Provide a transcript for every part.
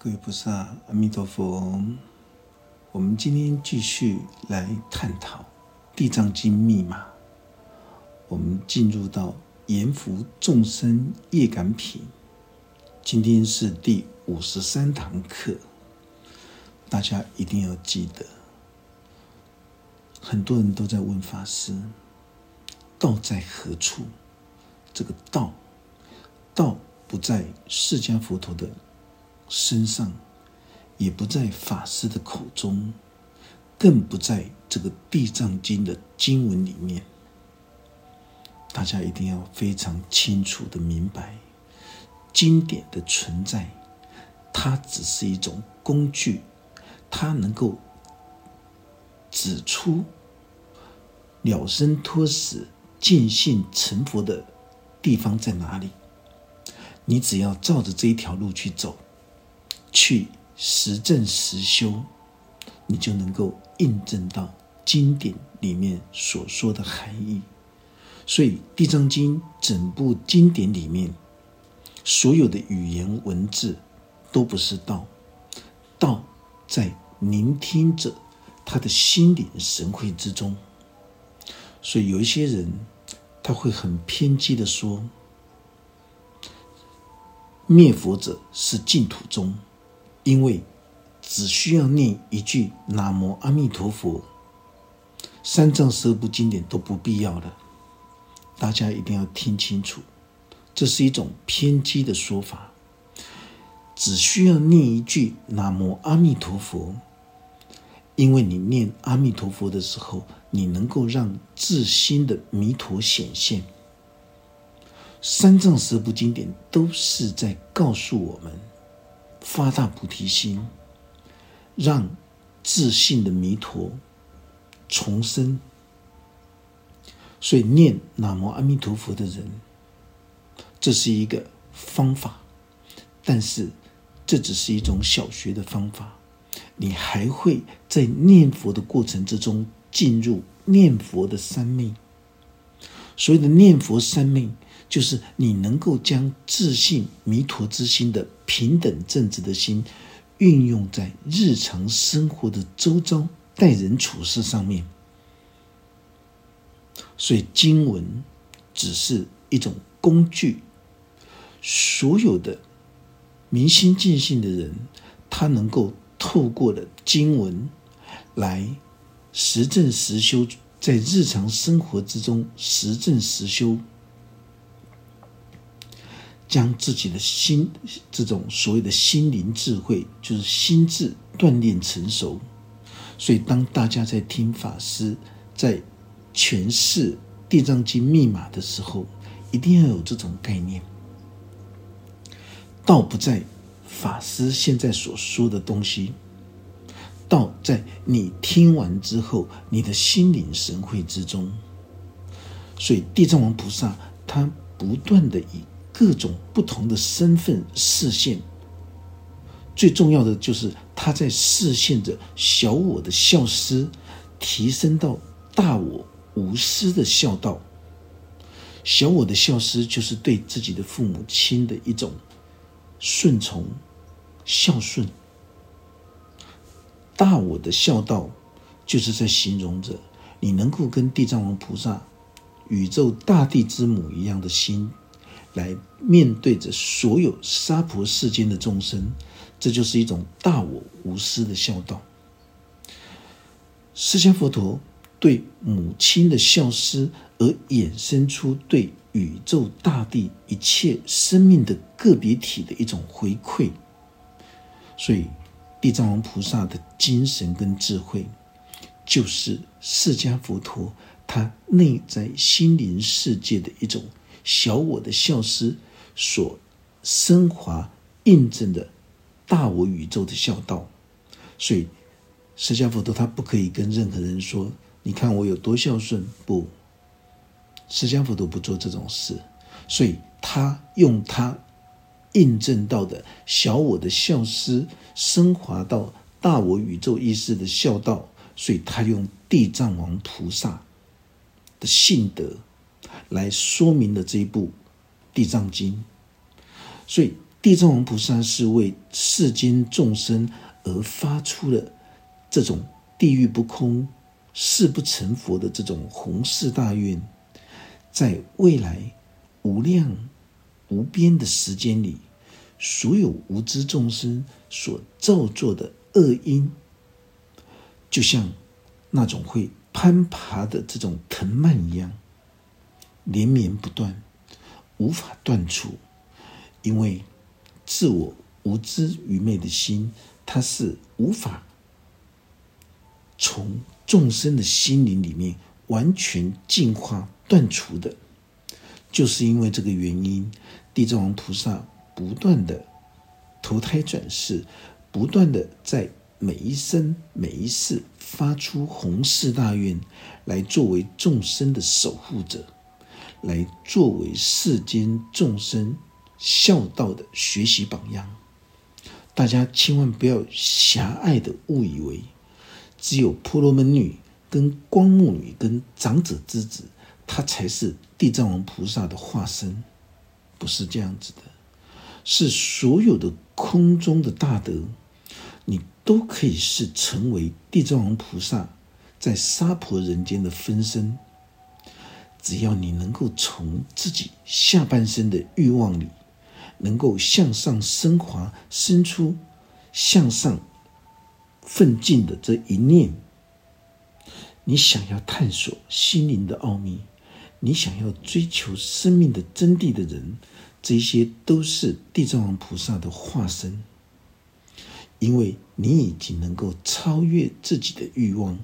各位菩萨，阿弥陀佛。我们今天继续来探讨《地藏经》密码。我们进入到阎浮众生业感品，今天是第五十三堂课。大家一定要记得，很多人都在问法师：“道在何处？”这个道，道不在释迦佛陀的。身上，也不在法师的口中，更不在这个《地藏经》的经文里面。大家一定要非常清楚的明白，经典的存在，它只是一种工具，它能够指出了生脱死、见性成佛的地方在哪里。你只要照着这一条路去走。去实证实修，你就能够印证到经典里面所说的含义。所以《地藏经》整部经典里面，所有的语言文字都不是道，道在聆听者他的心领神会之中。所以有一些人他会很偏激的说，灭佛者是净土宗。因为只需要念一句“南无阿弥陀佛”，三藏十二部经典都不必要了。大家一定要听清楚，这是一种偏激的说法。只需要念一句“南无阿弥陀佛”，因为你念阿弥陀佛的时候，你能够让自心的弥陀显现。三藏十部经典都是在告诉我们。发大菩提心，让自信的弥陀重生。所以念南无阿弥陀佛的人，这是一个方法，但是这只是一种小学的方法。你还会在念佛的过程之中进入念佛的三昧。所谓的念佛三昧。就是你能够将自信弥陀之心的平等正直的心，运用在日常生活的周遭待人处事上面。所以经文只是一种工具。所有的明心见性的人，他能够透过了经文来实证实修，在日常生活之中实证实修。将自己的心，这种所谓的心灵智慧，就是心智锻炼成熟。所以，当大家在听法师在诠释《地藏经》密码的时候，一定要有这种概念：道不在法师现在所说的东西，道在你听完之后，你的心领神会之中。所以，地藏王菩萨他不断的以各种不同的身份视线，最重要的就是他在视线着小我的孝思，提升到大我无私的孝道。小我的孝思就是对自己的父母亲的一种顺从、孝顺；大我的孝道就是在形容着你能够跟地藏王菩萨、宇宙大地之母一样的心。来面对着所有娑婆世间的众生，这就是一种大我无私的孝道。释迦佛陀对母亲的孝思，而衍生出对宇宙大地一切生命的个别体的一种回馈。所以，地藏王菩萨的精神跟智慧，就是释迦佛陀他内在心灵世界的一种。小我的孝思所升华印证的大我宇宙的孝道，所以释迦佛陀他不可以跟任何人说：“你看我有多孝顺。”不，释迦佛陀不做这种事，所以他用他印证到的小我的孝思升华到大我宇宙意识的孝道，所以他用地藏王菩萨的性德。来说明了这一部《地藏经》，所以地藏王菩萨是为世间众生而发出了这种地狱不空、誓不成佛的这种宏誓大愿，在未来无量无边的时间里，所有无知众生所造作的恶因，就像那种会攀爬的这种藤蔓一样，连绵不断，无法断除，因为。自我无知愚昧的心，它是无法从众生的心灵里面完全净化断除的。就是因为这个原因，地藏王菩萨不断的投胎转世，不断的在每一生每一世发出弘誓大愿，来作为众生的守护者，来作为世间众生。孝道的学习榜样，大家千万不要狭隘的误以为，只有婆罗门女、跟光目女、跟长者之子，他才是地藏王菩萨的化身，不是这样子的，是所有的空中的大德，你都可以是成为地藏王菩萨在娑婆人间的分身，只要你能够从自己下半生的欲望里。能够向上升华，生出向上奋进的这一念，你想要探索心灵的奥秘，你想要追求生命的真谛的人，这些都是地藏王菩萨的化身，因为你已经能够超越自己的欲望，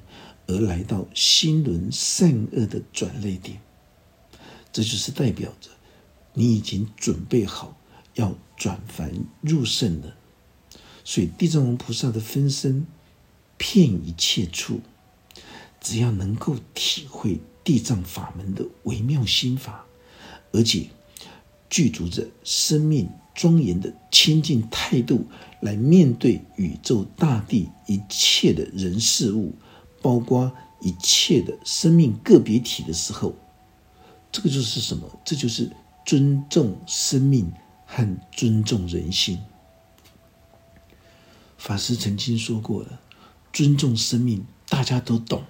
而来到心轮善恶的转捩点，这就是代表着你已经准备好。要转凡入圣了，所以地藏王菩萨的分身遍一切处，只要能够体会地藏法门的微妙心法，而且具足着生命庄严的清净态度来面对宇宙大地一切的人事物，包括一切的生命个别体的时候，这个就是什么？这就是尊重生命。和尊重人性，法师曾经说过了：尊重生命，大家都懂；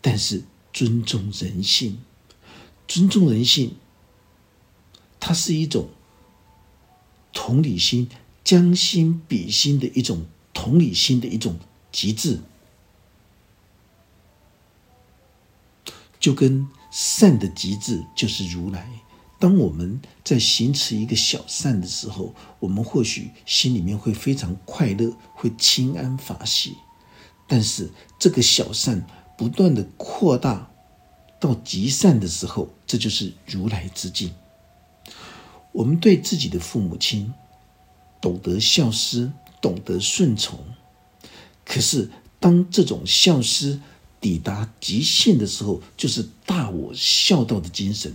但是尊重人性，尊重人性，它是一种同理心、将心比心的一种同理心的一种极致，就跟善的极致就是如来。当我们在行持一个小善的时候，我们或许心里面会非常快乐，会清安法喜。但是这个小善不断的扩大到极善的时候，这就是如来之境。我们对自己的父母亲懂得孝思，懂得顺从。可是当这种孝思抵达极限的时候，就是大我孝道的精神。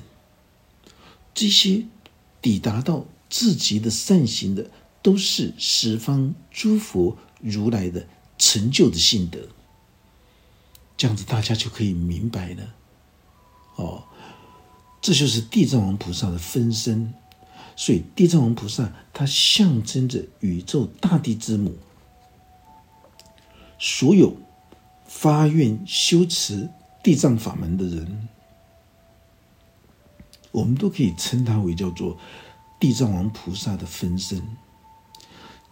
这些抵达到至极的善行的，都是十方诸佛如来的成就的性德。这样子，大家就可以明白了。哦，这就是地藏王菩萨的分身。所以，地藏王菩萨它象征着宇宙大地之母。所有发愿修持地藏法门的人。我们都可以称他为叫做地藏王菩萨的分身。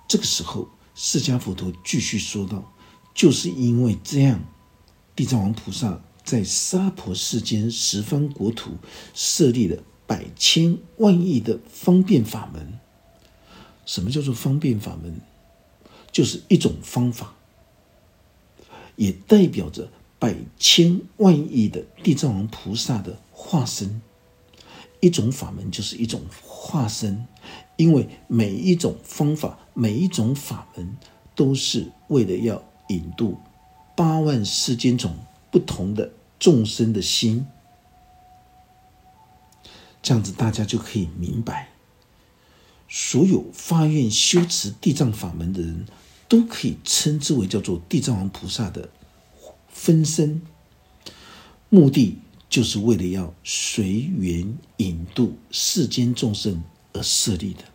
这个时候，释迦佛陀继续说道：“就是因为这样，地藏王菩萨在娑婆世间十方国土设立了百千万亿的方便法门。什么叫做方便法门？就是一种方法，也代表着百千万亿的地藏王菩萨的化身。”一种法门就是一种化身，因为每一种方法、每一种法门，都是为了要引渡八万世间种不同的众生的心。这样子，大家就可以明白，所有发愿修持地藏法门的人，都可以称之为叫做地藏王菩萨的分身，目的。就是为了要随缘引渡世间众生而设立的。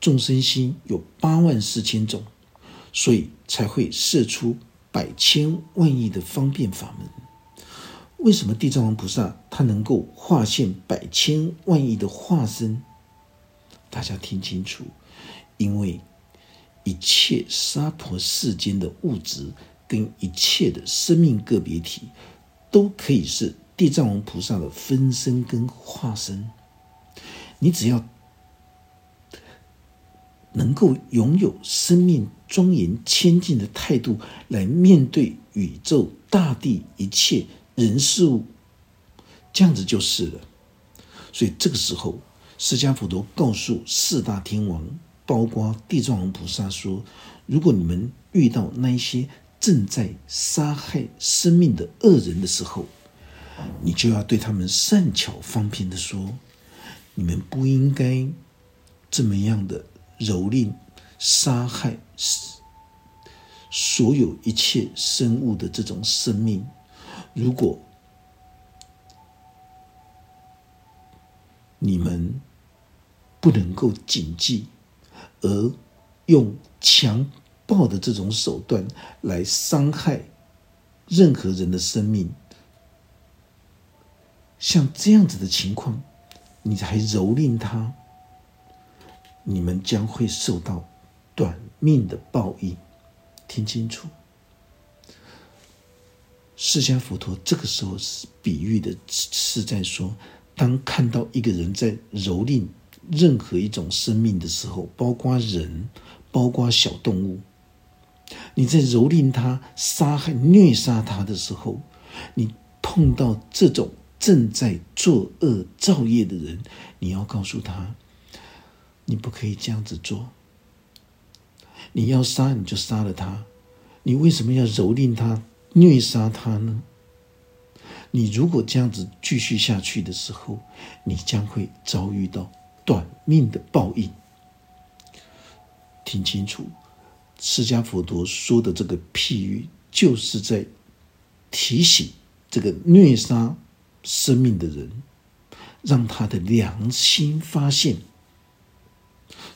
众生心有八万四千种，所以才会设出百千万亿的方便法门。为什么地藏王菩萨他能够化现百千万亿的化身？大家听清楚，因为一切娑婆世间的物质跟一切的生命个别体，都可以是地藏王菩萨的分身跟化身。你只要能够拥有生命庄严谦敬的态度来面对宇宙大地一切人事物，这样子就是了。所以这个时候。释迦佛陀告诉四大天王，包括地藏王菩萨说：“如果你们遇到那些正在杀害生命的恶人的时候，你就要对他们善巧方便的说：你们不应该这么样的蹂躏、杀害所有一切生物的这种生命。如果你们。”不能够谨记，而用强暴的这种手段来伤害任何人的生命，像这样子的情况，你还蹂躏他，你们将会受到短命的报应。听清楚，释迦佛陀这个时候是比喻的，是在说，当看到一个人在蹂躏。任何一种生命的时候，包括人，包括小动物，你在蹂躏他、杀害、虐杀他的时候，你碰到这种正在作恶造业的人，你要告诉他，你不可以这样子做。你要杀，你就杀了他。你为什么要蹂躏他、虐杀他呢？你如果这样子继续下去的时候，你将会遭遇到。短命的报应，听清楚，释迦佛陀说的这个譬喻，就是在提醒这个虐杀生命的人，让他的良心发现，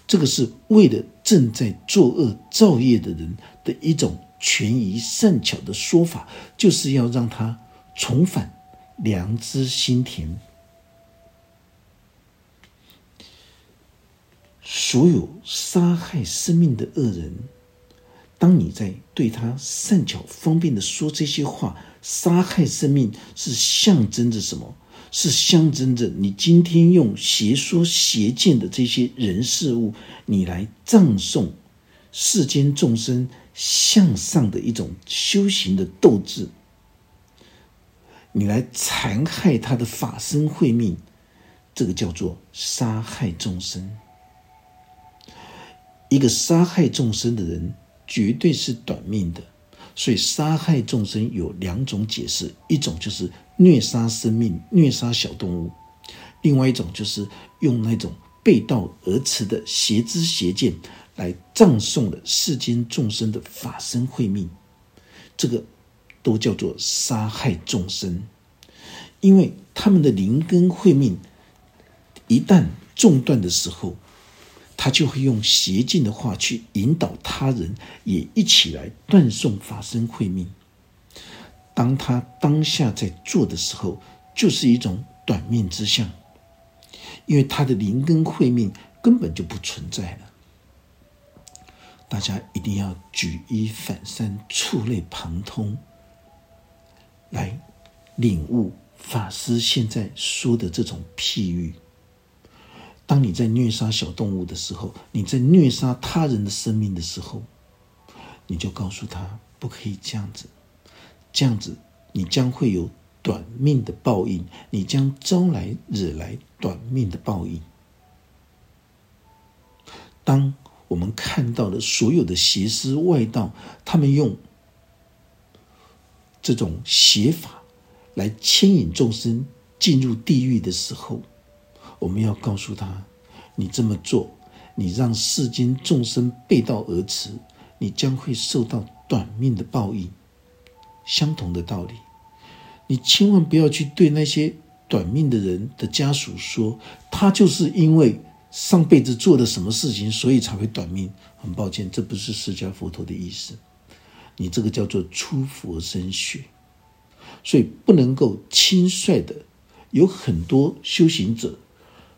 这个是为了正在作恶造业的人的一种权宜善巧的说法，就是要让他重返良知心田。所有杀害生命的恶人，当你在对他善巧方便的说这些话，杀害生命是象征着什么？是象征着你今天用邪说邪见的这些人事物，你来葬送世间众生向上的一种修行的斗志，你来残害他的法身慧命，这个叫做杀害众生。一个杀害众生的人，绝对是短命的。所以，杀害众生有两种解释：一种就是虐杀生命、虐杀小动物；另外一种就是用那种背道而驰的邪知邪见来葬送了世间众生的法身慧命。这个都叫做杀害众生，因为他们的灵根慧命一旦中断的时候。他就会用邪见的话去引导他人，也一起来断送法身慧命。当他当下在做的时候，就是一种短命之相，因为他的灵根慧命根本就不存在了。大家一定要举一反三、触类旁通，来领悟法师现在说的这种譬喻。当你在虐杀小动物的时候，你在虐杀他人的生命的时候，你就告诉他不可以这样子，这样子你将会有短命的报应，你将招来惹来短命的报应。当我们看到了所有的邪师外道，他们用这种邪法来牵引众生进入地狱的时候，我们要告诉他：你这么做，你让世间众生背道而驰，你将会受到短命的报应。相同的道理，你千万不要去对那些短命的人的家属说，他就是因为上辈子做了什么事情，所以才会短命。很抱歉，这不是释迦佛陀的意思。你这个叫做出佛身血，所以不能够轻率的。有很多修行者、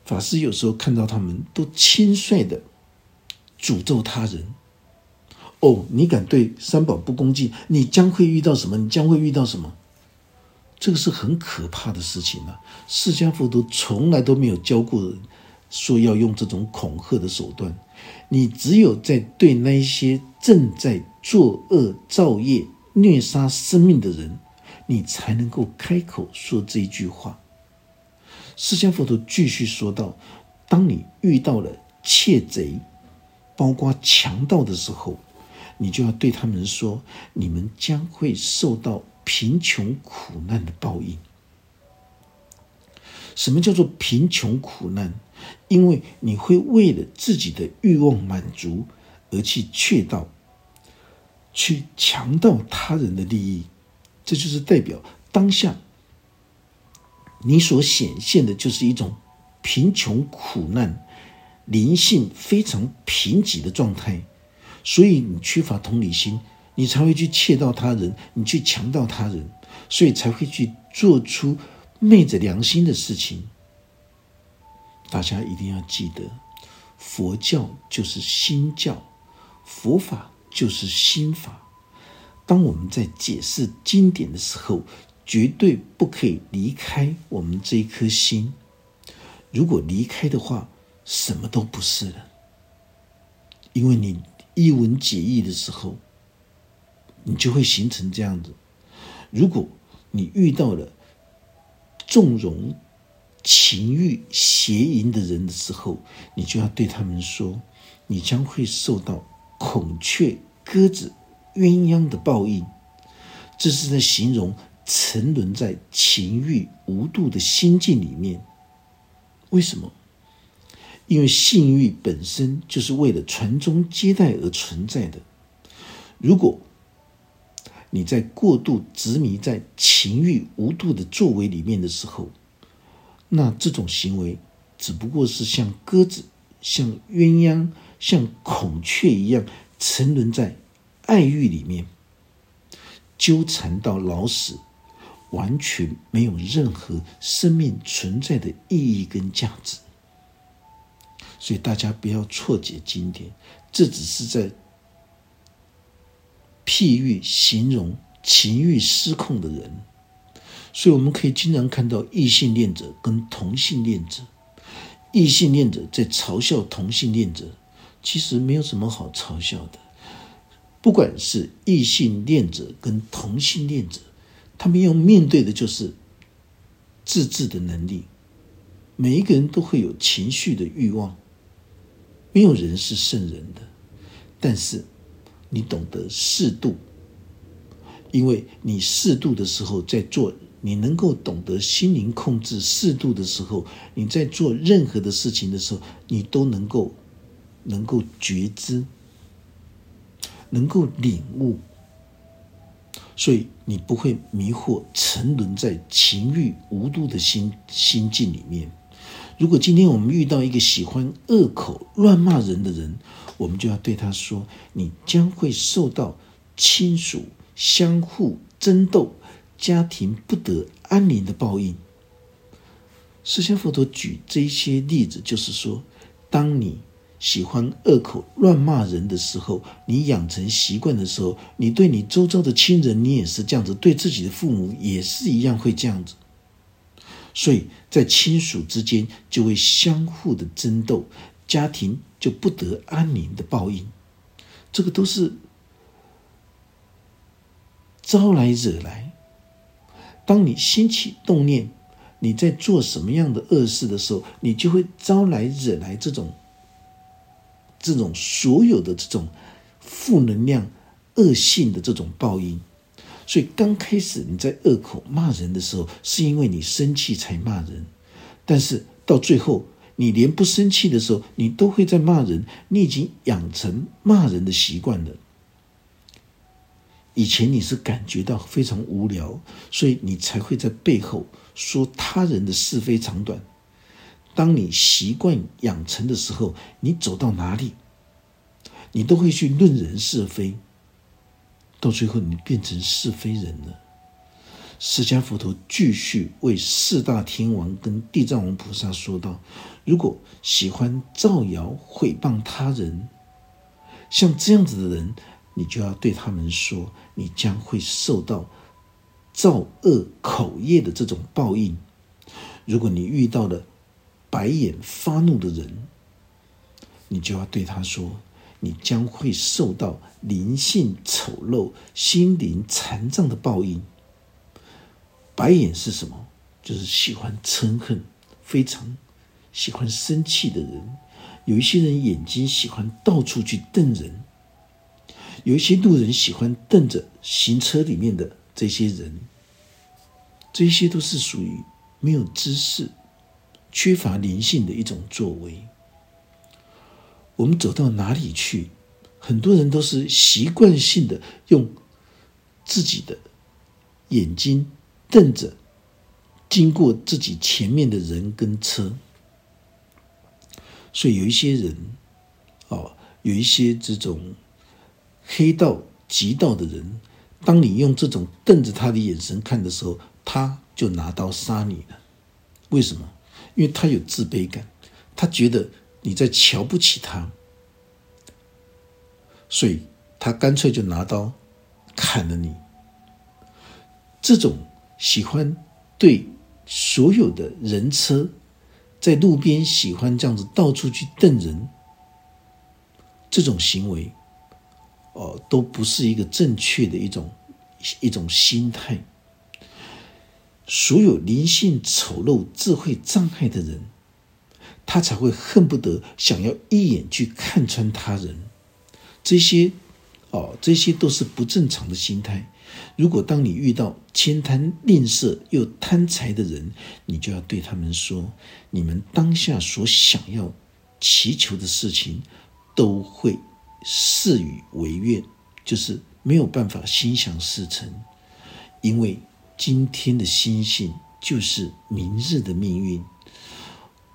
法师，有时候看到他们都轻率的诅咒他人。哦，你敢对三宝不恭敬，你将会遇到什么？你将会遇到什么？这个是很可怕的事情啊！释迦佛都从来都没有教过人说要用这种恐吓的手段。你只有在对那些正在作恶造业、虐杀生命的人，你才能够开口说这一句话。释迦佛陀继续说道：“当你遇到了窃贼，包括强盗的时候。”你就要对他们说：“你们将会受到贫穷苦难的报应。”什么叫做贫穷苦难？因为你会为了自己的欲望满足而去窃盗、去强盗他人的利益，这就是代表当下你所显现的就是一种贫穷苦难、灵性非常贫瘠的状态。所以你缺乏同理心，你才会去窃盗他人，你去强盗他人，所以才会去做出昧着良心的事情。大家一定要记得，佛教就是心教，佛法就是心法。当我们在解释经典的时候，绝对不可以离开我们这一颗心。如果离开的话，什么都不是了，因为你。一文解义的时候，你就会形成这样子。如果你遇到了纵容情欲邪淫的人的时候，你就要对他们说：你将会受到孔雀、鸽子、鸳鸯的报应。这是在形容沉沦在情欲无度的心境里面。为什么？因为性欲本身就是为了传宗接代而存在的。如果你在过度执迷在情欲无度的作为里面的时候，那这种行为只不过是像鸽子、像鸳鸯、像孔雀一样沉沦在爱欲里面，纠缠到老死，完全没有任何生命存在的意义跟价值。所以大家不要错解经典，这只是在譬喻形容情欲失控的人。所以我们可以经常看到异性恋者跟同性恋者，异性恋者在嘲笑同性恋者，其实没有什么好嘲笑的。不管是异性恋者跟同性恋者，他们要面对的就是自制的能力。每一个人都会有情绪的欲望。没有人是圣人的，但是你懂得适度，因为你适度的时候在做，你能够懂得心灵控制适度的时候，你在做任何的事情的时候，你都能够能够觉知，能够领悟，所以你不会迷惑沉沦在情欲无度的心心境里面。如果今天我们遇到一个喜欢恶口乱骂人的人，我们就要对他说：“你将会受到亲属相互争斗、家庭不得安宁的报应。”释迦佛陀举这些例子，就是说，当你喜欢恶口乱骂人的时候，你养成习惯的时候，你对你周遭的亲人，你也是这样子；对自己的父母也是一样，会这样子。所以在亲属之间就会相互的争斗，家庭就不得安宁的报应，这个都是招来惹来。当你兴起动念，你在做什么样的恶事的时候，你就会招来惹来这种这种所有的这种负能量、恶性的这种报应。所以刚开始你在恶口骂人的时候，是因为你生气才骂人；但是到最后，你连不生气的时候，你都会在骂人。你已经养成骂人的习惯了。以前你是感觉到非常无聊，所以你才会在背后说他人的是非长短。当你习惯养成的时候，你走到哪里，你都会去论人是非，到最后你变成是非人了。释迦佛陀继续为四大天王跟地藏王菩萨说道：“如果喜欢造谣毁谤他人，像这样子的人，你就要对他们说，你将会受到造恶口业的这种报应。如果你遇到了白眼发怒的人，你就要对他说，你将会受到灵性丑陋、心灵残障的报应。”白眼是什么？就是喜欢嗔恨，非常喜欢生气的人。有一些人眼睛喜欢到处去瞪人，有一些路人喜欢瞪着行车里面的这些人。这些都是属于没有知识、缺乏灵性的一种作为。我们走到哪里去，很多人都是习惯性的用自己的眼睛。瞪着经过自己前面的人跟车，所以有一些人，哦，有一些这种黑道、极道的人，当你用这种瞪着他的眼神看的时候，他就拿刀杀你了。为什么？因为他有自卑感，他觉得你在瞧不起他，所以他干脆就拿刀砍了你。这种。喜欢对所有的人车在路边喜欢这样子到处去瞪人，这种行为，哦，都不是一个正确的一种一种心态。所有灵性丑陋、智慧障碍的人，他才会恨不得想要一眼去看穿他人。这些，哦，这些都是不正常的心态。如果当你遇到悭贪吝啬又贪财的人，你就要对他们说：你们当下所想要祈求的事情，都会事与违愿，就是没有办法心想事成。因为今天的心性就是明日的命运。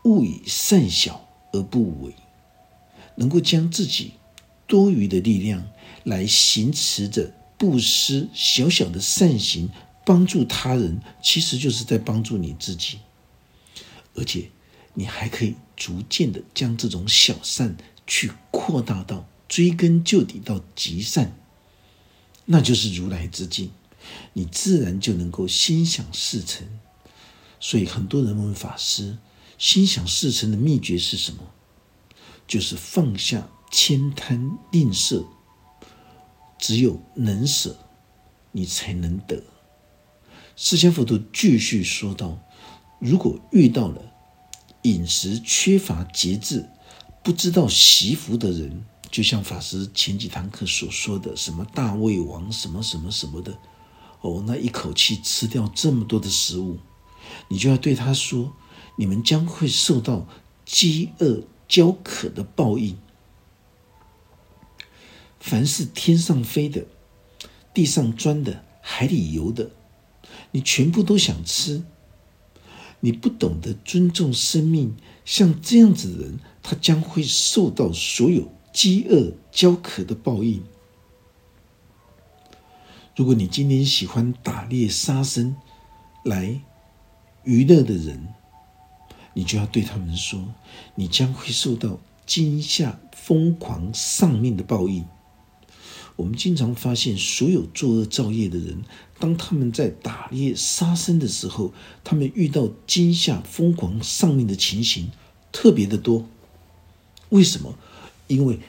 勿以善小而不为，能够将自己多余的力量来行持着。布施小小的善行，帮助他人，其实就是在帮助你自己。而且，你还可以逐渐的将这种小善去扩大到追根究底到极善，那就是如来之境，你自然就能够心想事成。所以，很多人问法师，心想事成的秘诀是什么？就是放下悭贪吝啬。只有能舍，你才能得。释迦佛陀继续说道：“如果遇到了饮食缺乏节制、不知道惜福的人，就像法师前几堂课所说的，什么大胃王、什么什么什么的，哦，那一口气吃掉这么多的食物，你就要对他说：你们将会受到饥饿焦渴的报应。”凡是天上飞的、地上钻的、海里游的，你全部都想吃。你不懂得尊重生命，像这样子的人，他将会受到所有饥饿、焦渴的报应。如果你今天喜欢打猎杀生来娱乐的人，你就要对他们说：你将会受到惊吓、疯狂丧命的报应。我们经常发现，所有作恶造业的人，当他们在打猎杀生的时候，他们遇到惊吓、疯狂丧命的情形特别的多。为什么？因为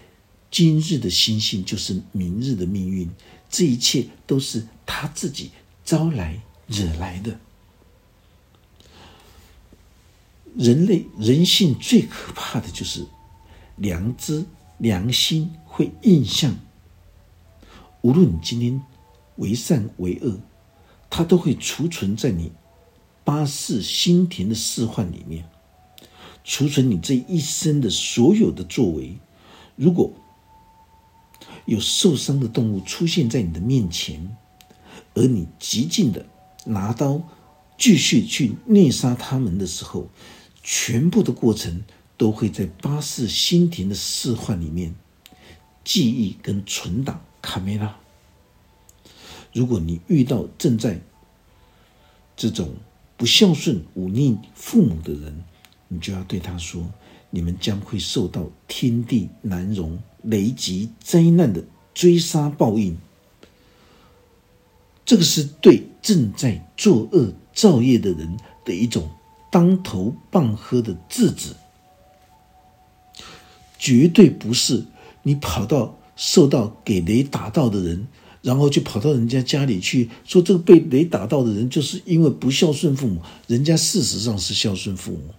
今日的心性就是明日的命运，这一切都是他自己招来惹来的。人类人性最可怕的就是良知、良心会印象。无论你今天为善为恶，它都会储存在你八世心田的四幻里面，储存你这一生的所有的作为。如果有受伤的动物出现在你的面前，而你极尽的拿刀继续去虐杀他们的时候，全部的过程都会在巴士心田的示范里面记忆跟存档卡梅拉。如果你遇到正在这种不孝顺、忤逆父母的人，你就要对他说：“你们将会受到天地难容、雷击灾难的追杀报应。”这个是对正在作恶造业的人的一种当头棒喝的制止，绝对不是你跑到受到给雷打到的人。然后就跑到人家家里去说，这个被雷打到的人就是因为不孝顺父母，人家事实上是孝顺父母。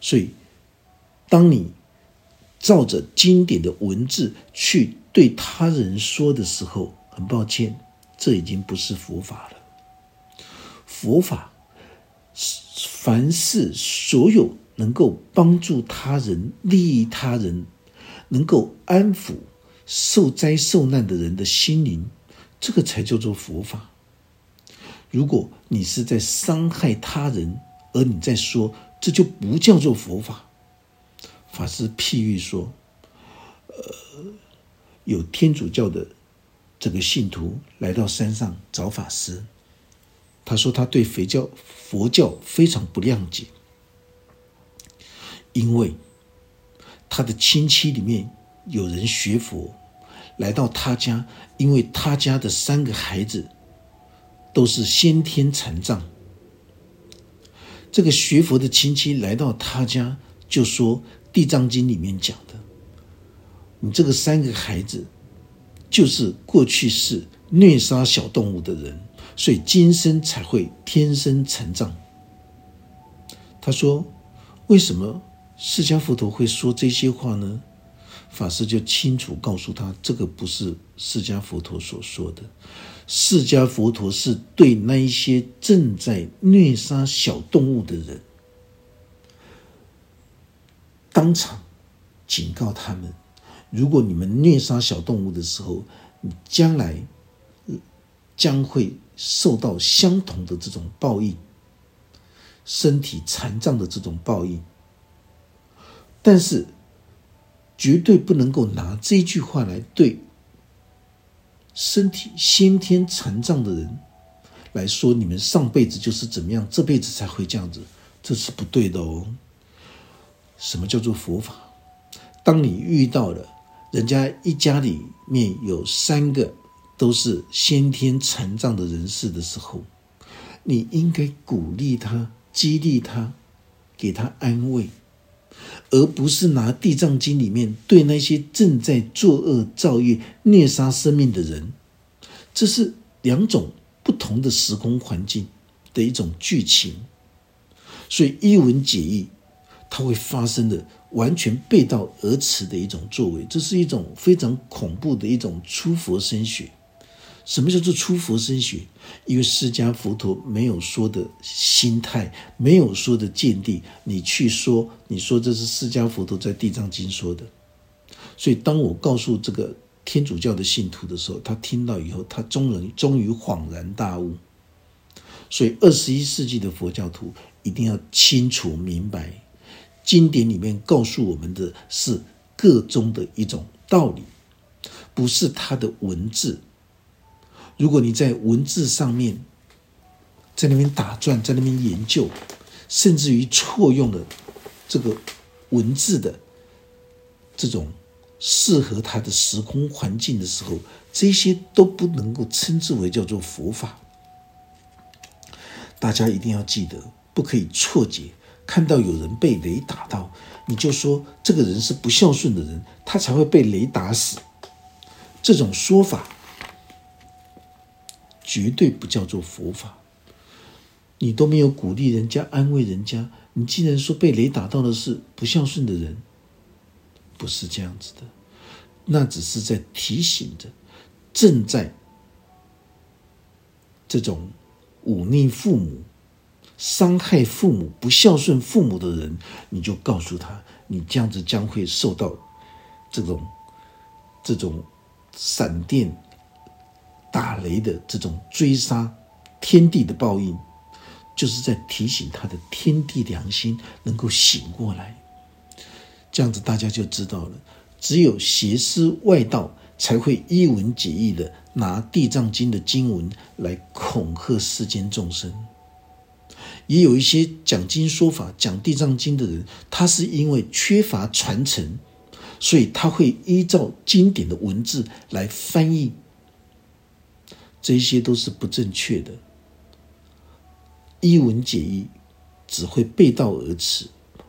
所以，当你照着经典的文字去对他人说的时候，很抱歉，这已经不是佛法了。佛法，凡是所有能够帮助他人、利益他人、能够安抚。受灾受难的人的心灵，这个才叫做佛法。如果你是在伤害他人，而你在说，这就不叫做佛法。法师譬喻说，呃，有天主教的这个信徒来到山上找法师，他说他对佛教佛教非常不谅解，因为他的亲戚里面有人学佛。来到他家，因为他家的三个孩子都是先天残障。这个学佛的亲戚来到他家，就说《地藏经》里面讲的，你这个三个孩子就是过去是虐杀小动物的人，所以今生才会天生残障。他说：“为什么释迦佛陀会说这些话呢？”法师就清楚告诉他，这个不是释迦佛陀所说的。释迦佛陀是对那一些正在虐杀小动物的人，当场警告他们：如果你们虐杀小动物的时候，你将来将会受到相同的这种报应，身体残障的这种报应。但是。绝对不能够拿这句话来对身体先天残障的人来说，你们上辈子就是怎么样，这辈子才会这样子，这是不对的哦。什么叫做佛法？当你遇到了人家一家里面有三个都是先天残障的人士的时候，你应该鼓励他、激励他、给他安慰。而不是拿《地藏经》里面对那些正在作恶造业、虐杀生命的人，这是两种不同的时空环境的一种剧情，所以一文解义，它会发生的完全背道而驰的一种作为，这是一种非常恐怖的一种出佛身血。什么叫做出佛身血？因为释迦佛陀没有说的心态，没有说的见地，你去说，你说这是释迦佛陀在地藏经说的。所以，当我告诉这个天主教的信徒的时候，他听到以后，他终于终于恍然大悟。所以，二十一世纪的佛教徒一定要清楚明白，经典里面告诉我们的是个中的一种道理，不是他的文字。如果你在文字上面在那边打转，在那边研究，甚至于错用了这个文字的这种适合他的时空环境的时候，这些都不能够称之为叫做佛法。大家一定要记得，不可以错解。看到有人被雷打到，你就说这个人是不孝顺的人，他才会被雷打死。这种说法。绝对不叫做佛法。你都没有鼓励人家、安慰人家，你竟然说被雷打到的是不孝顺的人，不是这样子的。那只是在提醒着正在这种忤逆父母、伤害父母、不孝顺父母的人，你就告诉他，你这样子将会受到这种这种闪电。打雷的这种追杀，天地的报应，就是在提醒他的天地良心能够醒过来。这样子大家就知道了，只有邪师外道才会一文解义的拿《地藏经》的经文来恐吓世间众生。也有一些讲经说法、讲《地藏经》的人，他是因为缺乏传承，所以他会依照经典的文字来翻译，这些都是不正确的。一文解义只会背道而驰，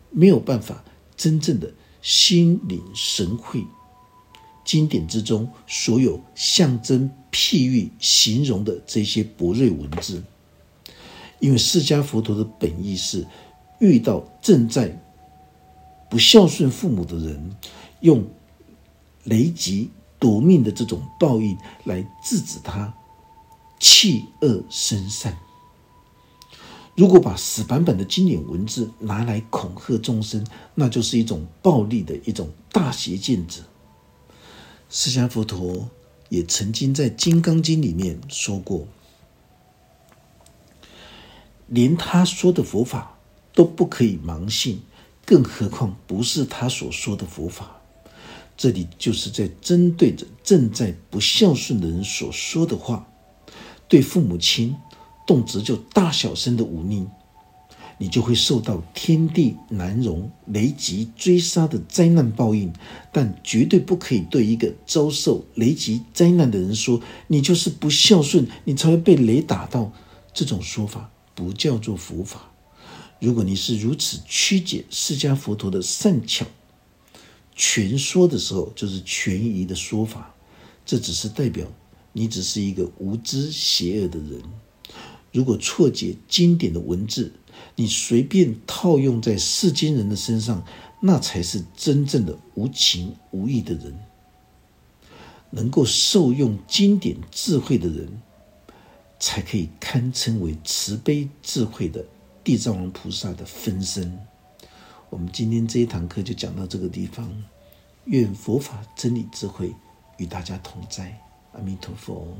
没有办法真正的心领神会经典之中所有象征、譬喻、形容的这些博瑞文字。因为释迦佛陀的本意是，遇到正在不孝顺父母的人，用雷击夺命的这种报应来制止他弃恶生善。如果把死板板的经典文字拿来恐吓众生，那就是一种暴力的一种大邪见者。释迦佛陀也曾经在《金刚经》里面说过。连他说的佛法都不可以盲信，更何况不是他所说的佛法？这里就是在针对着正在不孝顺的人所说的话。对父母亲动辄就大小声的忤逆，你就会受到天地难容、雷击追杀的灾难报应。但绝对不可以对一个遭受雷击灾难的人说：“你就是不孝顺，你才会被雷打到。”这种说法。不叫做佛法。如果你是如此曲解释迦佛陀的善巧全说的时候，就是权宜的说法，这只是代表你只是一个无知邪恶的人。如果错解经典的文字，你随便套用在世间人的身上，那才是真正的无情无义的人。能够受用经典智慧的人。才可以堪称为慈悲智慧的地藏王菩萨的分身。我们今天这一堂课就讲到这个地方。愿佛法真理智慧与大家同在。阿弥陀佛。